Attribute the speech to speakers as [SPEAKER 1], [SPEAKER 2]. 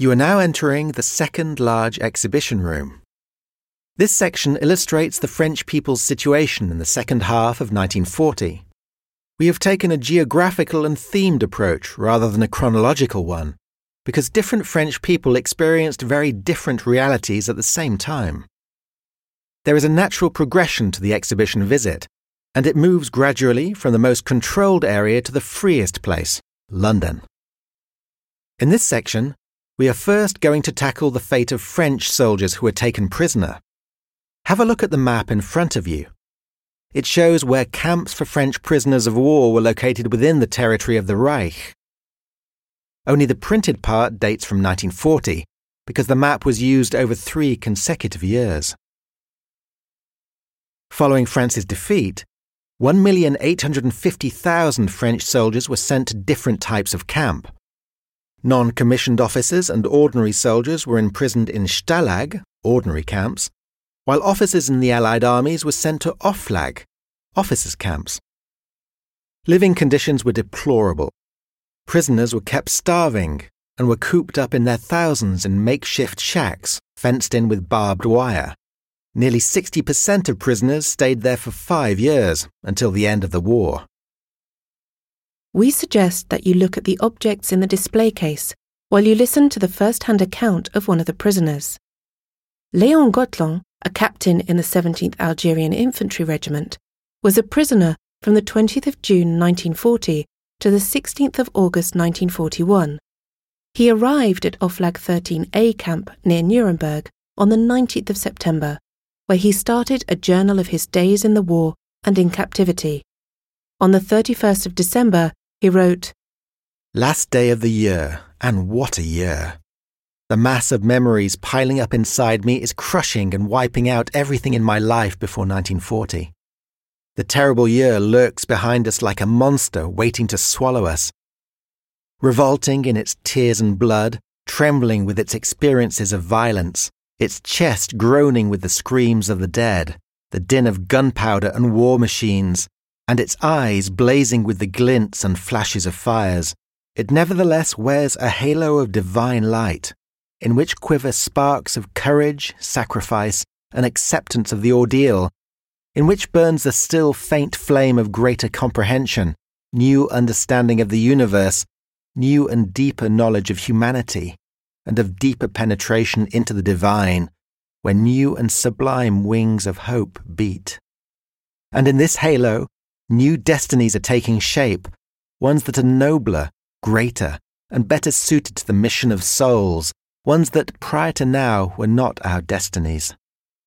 [SPEAKER 1] You are now entering the second large exhibition room. This section illustrates the French people's situation in the second half of 1940. We have taken a geographical and themed approach rather than a chronological one, because different French people experienced very different realities at the same time. There is a natural progression to the exhibition visit, and it moves gradually from the most controlled area to the freest place, London. In this section, we are first going to tackle the fate of French soldiers who were taken prisoner. Have a look at the map in front of you. It shows where camps for French prisoners of war were located within the territory of the Reich. Only the printed part dates from 1940, because the map was used over three consecutive years. Following France's defeat, 1,850,000 French soldiers were sent to different types of camp. Non commissioned officers and ordinary soldiers were imprisoned in Stalag, ordinary camps, while officers in the Allied armies were sent to Oflag, officers' camps. Living conditions were deplorable. Prisoners were kept starving and were cooped up in their thousands in makeshift shacks fenced in with barbed wire. Nearly 60% of prisoners stayed there for five years until the end of the war.
[SPEAKER 2] We suggest that you look at the objects in the display case while you listen to the first hand account of one of the prisoners. Léon Gottelin, a captain in the 17th Algerian Infantry Regiment, was a prisoner from the 20th of June 1940 to the 16th of August 1941. He arrived at Oflag 13A camp near Nuremberg on the 19th of September where he started a journal of his days in the war and in captivity. On the 31st of December, he wrote,
[SPEAKER 1] Last day of the year, and what a year! The mass of memories piling up inside me is crushing and wiping out everything in my life before 1940. The terrible year lurks behind us like a monster waiting to swallow us. Revolting in its tears and blood, trembling with its experiences of violence, its chest groaning with the screams of the dead, the din of gunpowder and war machines, and its eyes blazing with the glints and flashes of fires, it nevertheless wears a halo of divine light, in which quiver sparks of courage, sacrifice, and acceptance of the ordeal, in which burns the still faint flame of greater comprehension, new understanding of the universe, new and deeper knowledge of humanity and of deeper penetration into the divine, where new and sublime wings of hope beat. And in this halo, new destinies are taking shape, ones that are nobler, greater, and better suited to the mission of souls, ones that prior to now were not our destinies.